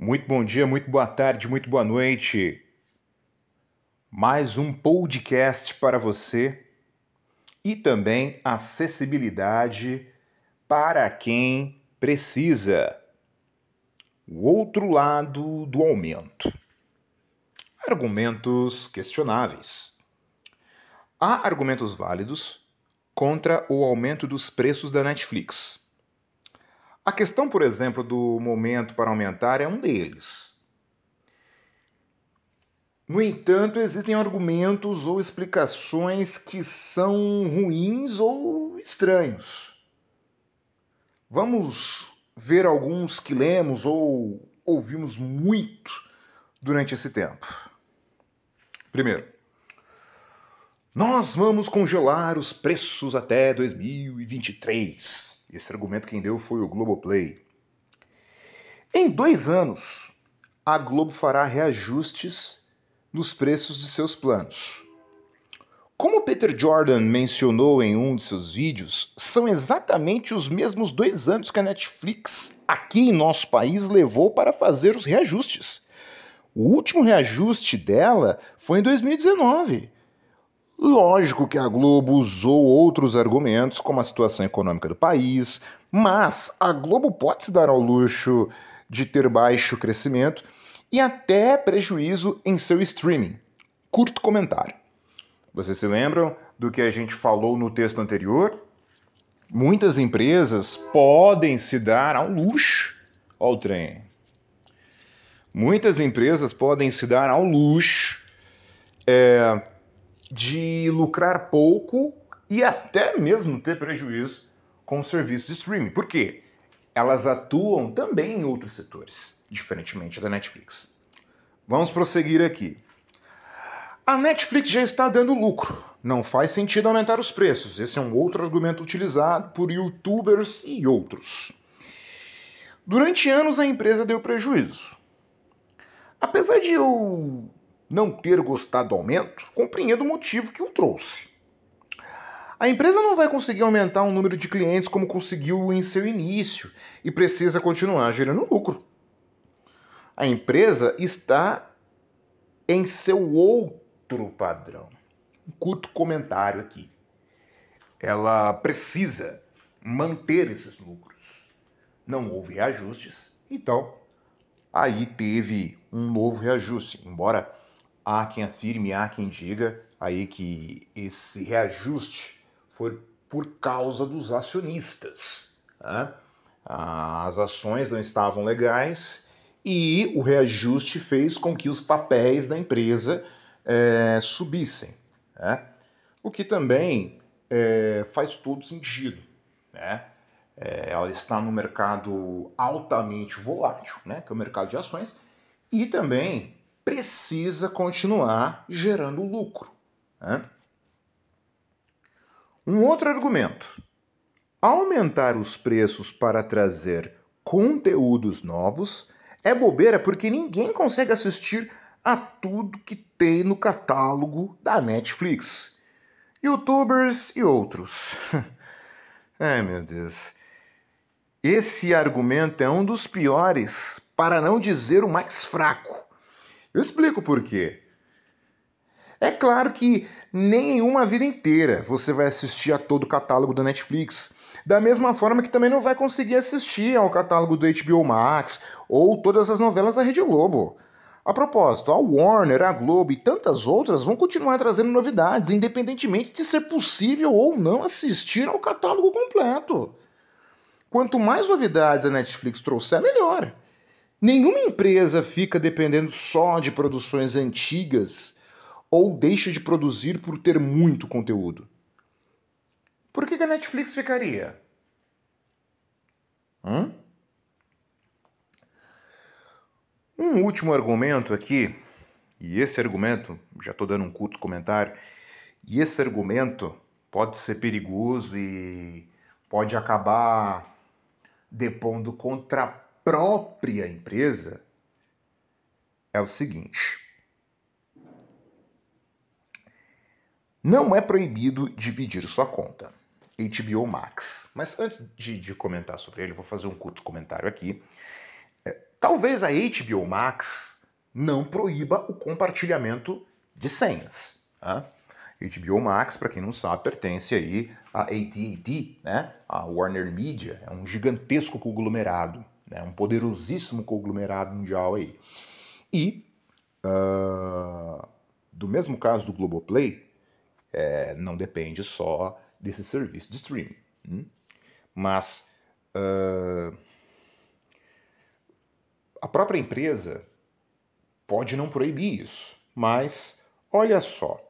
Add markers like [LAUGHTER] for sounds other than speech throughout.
Muito bom dia, muito boa tarde, muito boa noite. Mais um podcast para você e também acessibilidade para quem precisa. O outro lado do aumento. Argumentos questionáveis. Há argumentos válidos contra o aumento dos preços da Netflix. A questão, por exemplo, do momento para aumentar é um deles. No entanto, existem argumentos ou explicações que são ruins ou estranhos. Vamos ver alguns que lemos ou ouvimos muito durante esse tempo. Primeiro, nós vamos congelar os preços até 2023. Esse argumento quem deu foi o Globoplay. Em dois anos, a Globo fará reajustes nos preços de seus planos. Como Peter Jordan mencionou em um de seus vídeos, são exatamente os mesmos dois anos que a Netflix, aqui em nosso país, levou para fazer os reajustes. O último reajuste dela foi em 2019 Lógico que a Globo usou outros argumentos, como a situação econômica do país, mas a Globo pode se dar ao luxo de ter baixo crescimento e até prejuízo em seu streaming. Curto comentário. Vocês se lembram do que a gente falou no texto anterior? Muitas empresas podem se dar ao luxo. Olha o trem. Muitas empresas podem se dar ao luxo. É, de lucrar pouco e até mesmo ter prejuízo com os serviços de streaming. Por quê? Elas atuam também em outros setores, diferentemente da Netflix. Vamos prosseguir aqui. A Netflix já está dando lucro. Não faz sentido aumentar os preços. Esse é um outro argumento utilizado por youtubers e outros. Durante anos a empresa deu prejuízo. Apesar de eu não ter gostado do aumento, compreendo o motivo que o trouxe. A empresa não vai conseguir aumentar o número de clientes como conseguiu em seu início e precisa continuar gerando lucro. A empresa está em seu outro padrão. Um curto comentário aqui. Ela precisa manter esses lucros. Não houve ajustes, então aí teve um novo reajuste, embora Há quem afirme, há quem diga aí que esse reajuste foi por causa dos acionistas. Né? As ações não estavam legais e o reajuste fez com que os papéis da empresa é, subissem. Né? O que também é, faz todo sentido. Né? É, ela está no mercado altamente volátil, né? que é o mercado de ações, e também precisa continuar gerando lucro. Né? Um outro argumento: aumentar os preços para trazer conteúdos novos é bobeira porque ninguém consegue assistir a tudo que tem no catálogo da Netflix. Youtubers e outros. [LAUGHS] Ai meu Deus. Esse argumento é um dos piores, para não dizer o mais fraco. Eu explico por quê. É claro que nem uma vida inteira você vai assistir a todo o catálogo da Netflix. Da mesma forma que também não vai conseguir assistir ao catálogo do HBO Max ou todas as novelas da Rede Globo. A propósito, a Warner, a Globo e tantas outras vão continuar trazendo novidades, independentemente de ser possível ou não assistir ao catálogo completo. Quanto mais novidades a Netflix trouxer, melhor. Nenhuma empresa fica dependendo só de produções antigas ou deixa de produzir por ter muito conteúdo. Por que a Netflix ficaria? Hum? Um último argumento aqui, e esse argumento, já estou dando um curto comentário, e esse argumento pode ser perigoso e pode acabar depondo contra própria empresa é o seguinte: não é proibido dividir sua conta. HBO Max. Mas antes de, de comentar sobre ele, vou fazer um curto comentário aqui. É, talvez a HBO Max não proíba o compartilhamento de senhas. Tá? HBO Max, para quem não sabe, pertence aí a AT&T, né? A Warner Media, é um gigantesco conglomerado, né? um poderosíssimo conglomerado mundial aí. E uh, do mesmo caso do Globoplay, é, não depende só desse serviço de streaming, hum? mas uh, a própria empresa pode não proibir isso, mas olha só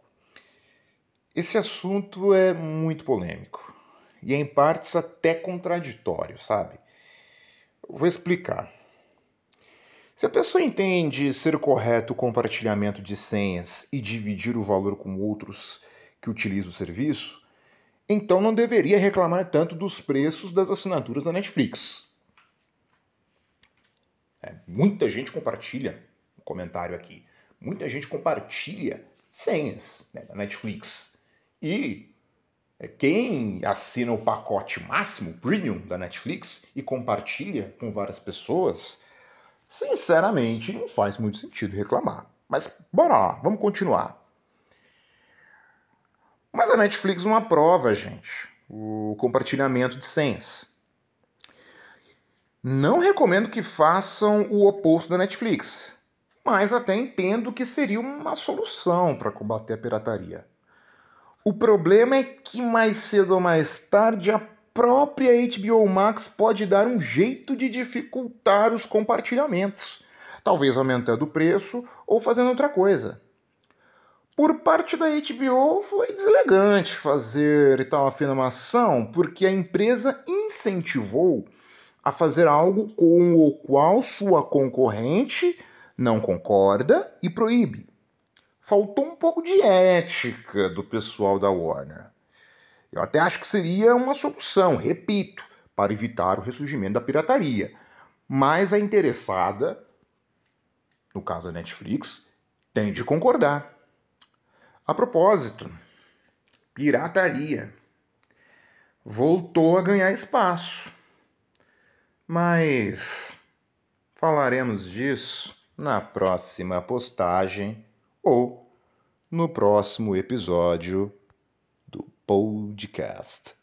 esse assunto é muito polêmico e em partes até contraditório, sabe? Vou explicar. Se a pessoa entende ser correto o compartilhamento de senhas e dividir o valor com outros que utilizam o serviço, então não deveria reclamar tanto dos preços das assinaturas da Netflix. É, muita gente compartilha, um comentário aqui, muita gente compartilha senhas né, da Netflix. E quem assina o pacote máximo, premium da Netflix, e compartilha com várias pessoas, sinceramente não faz muito sentido reclamar. Mas bora lá, vamos continuar. Mas a Netflix não aprova, gente, o compartilhamento de senhas. Não recomendo que façam o oposto da Netflix, mas até entendo que seria uma solução para combater a pirataria. O problema é que mais cedo ou mais tarde a própria HBO Max pode dar um jeito de dificultar os compartilhamentos, talvez aumentando o preço ou fazendo outra coisa. Por parte da HBO foi deselegante fazer tal afirmação, porque a empresa incentivou a fazer algo com o qual sua concorrente não concorda e proíbe faltou um pouco de ética do pessoal da Warner. Eu até acho que seria uma solução, repito, para evitar o ressurgimento da pirataria. Mas a interessada, no caso a Netflix, tem de concordar. A propósito, pirataria voltou a ganhar espaço. Mas falaremos disso na próxima postagem ou no próximo episódio do podcast.